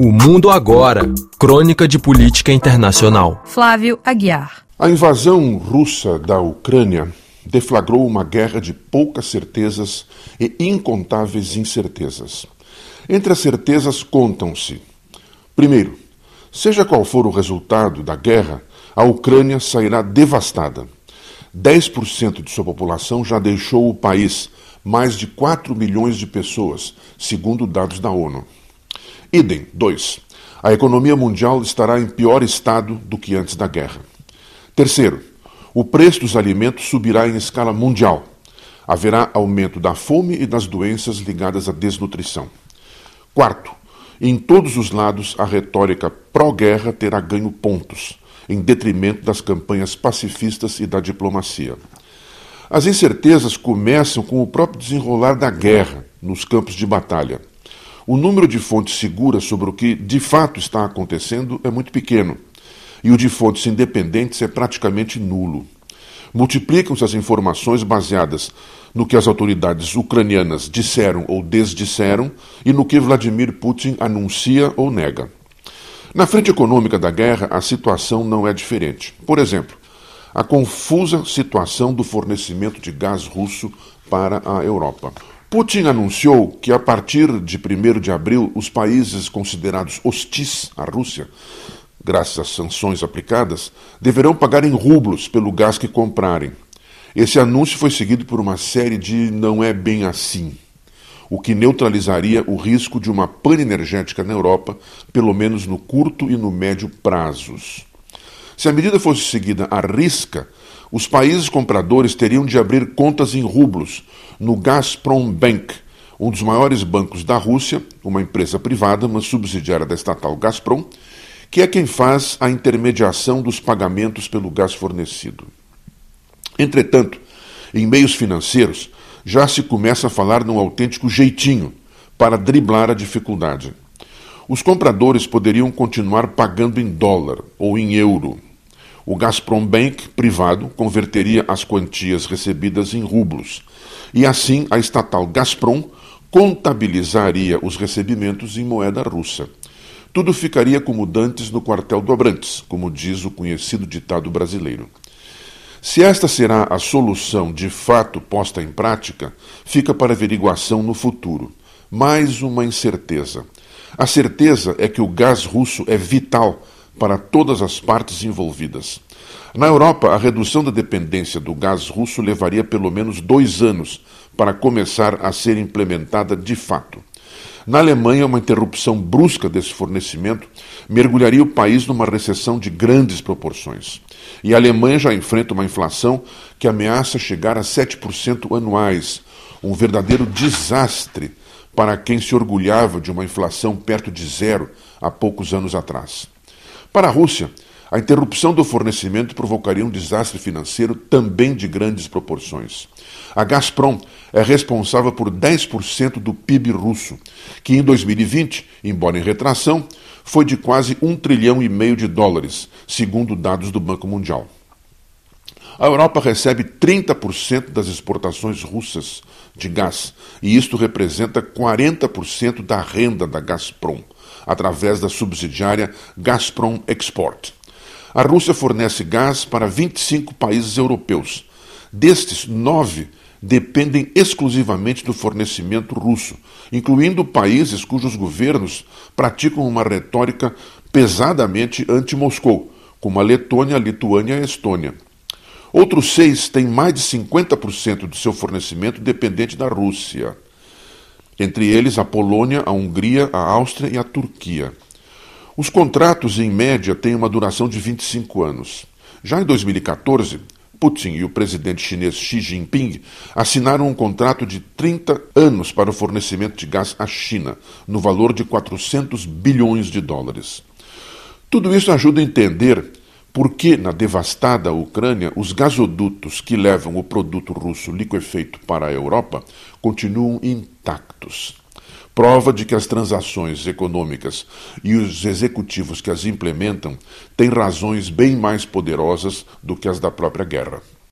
O Mundo Agora Crônica de Política Internacional. Flávio Aguiar. A invasão russa da Ucrânia deflagrou uma guerra de poucas certezas e incontáveis incertezas. Entre as certezas contam-se: primeiro, seja qual for o resultado da guerra, a Ucrânia sairá devastada. 10% de sua população já deixou o país, mais de 4 milhões de pessoas, segundo dados da ONU. Idem, 2. A economia mundial estará em pior estado do que antes da guerra. Terceiro, o preço dos alimentos subirá em escala mundial. Haverá aumento da fome e das doenças ligadas à desnutrição. Quarto, em todos os lados a retórica pró-guerra terá ganho pontos, em detrimento das campanhas pacifistas e da diplomacia. As incertezas começam com o próprio desenrolar da guerra nos campos de batalha. O número de fontes seguras sobre o que de fato está acontecendo é muito pequeno, e o de fontes independentes é praticamente nulo. Multiplicam-se as informações baseadas no que as autoridades ucranianas disseram ou desdisseram e no que Vladimir Putin anuncia ou nega. Na frente econômica da guerra, a situação não é diferente. Por exemplo, a confusa situação do fornecimento de gás russo para a Europa. Putin anunciou que a partir de 1 de abril, os países considerados hostis à Rússia, graças às sanções aplicadas, deverão pagar em rublos pelo gás que comprarem. Esse anúncio foi seguido por uma série de não é bem assim, o que neutralizaria o risco de uma pane energética na Europa, pelo menos no curto e no médio prazos. Se a medida fosse seguida à risca, os países compradores teriam de abrir contas em rublos no Gazprom Bank, um dos maiores bancos da Rússia, uma empresa privada, mas subsidiária da estatal Gazprom, que é quem faz a intermediação dos pagamentos pelo gás fornecido. Entretanto, em meios financeiros, já se começa a falar num autêntico jeitinho para driblar a dificuldade. Os compradores poderiam continuar pagando em dólar ou em euro, o Gazprom Bank privado converteria as quantias recebidas em rublos. E assim a estatal Gazprom contabilizaria os recebimentos em moeda russa. Tudo ficaria como dantes no quartel do Abrantes, como diz o conhecido ditado brasileiro. Se esta será a solução de fato posta em prática, fica para averiguação no futuro. Mais uma incerteza. A certeza é que o gás russo é vital para todas as partes envolvidas. Na Europa, a redução da dependência do gás russo levaria pelo menos dois anos para começar a ser implementada de fato. Na Alemanha, uma interrupção brusca desse fornecimento mergulharia o país numa recessão de grandes proporções. E a Alemanha já enfrenta uma inflação que ameaça chegar a 7% anuais, um verdadeiro desastre para quem se orgulhava de uma inflação perto de zero há poucos anos atrás. Para a Rússia, a interrupção do fornecimento provocaria um desastre financeiro também de grandes proporções. A Gazprom é responsável por 10% do PIB russo, que em 2020, embora em retração, foi de quase um trilhão e meio de dólares, segundo dados do Banco Mundial. A Europa recebe 30% das exportações russas de gás, e isto representa 40% da renda da Gazprom através da subsidiária Gazprom Export. A Rússia fornece gás para 25 países europeus. Destes, nove dependem exclusivamente do fornecimento russo, incluindo países cujos governos praticam uma retórica pesadamente anti-Moscou, como a Letônia, a Lituânia e a Estônia. Outros seis têm mais de 50% do seu fornecimento dependente da Rússia entre eles a Polônia, a Hungria, a Áustria e a Turquia. Os contratos, em média, têm uma duração de 25 anos. Já em 2014, Putin e o presidente chinês Xi Jinping assinaram um contrato de 30 anos para o fornecimento de gás à China, no valor de 400 bilhões de dólares. Tudo isso ajuda a entender por que, na devastada Ucrânia, os gasodutos que levam o produto russo liquefeito para a Europa continuam intactos. Prova de que as transações econômicas e os executivos que as implementam têm razões bem mais poderosas do que as da própria guerra.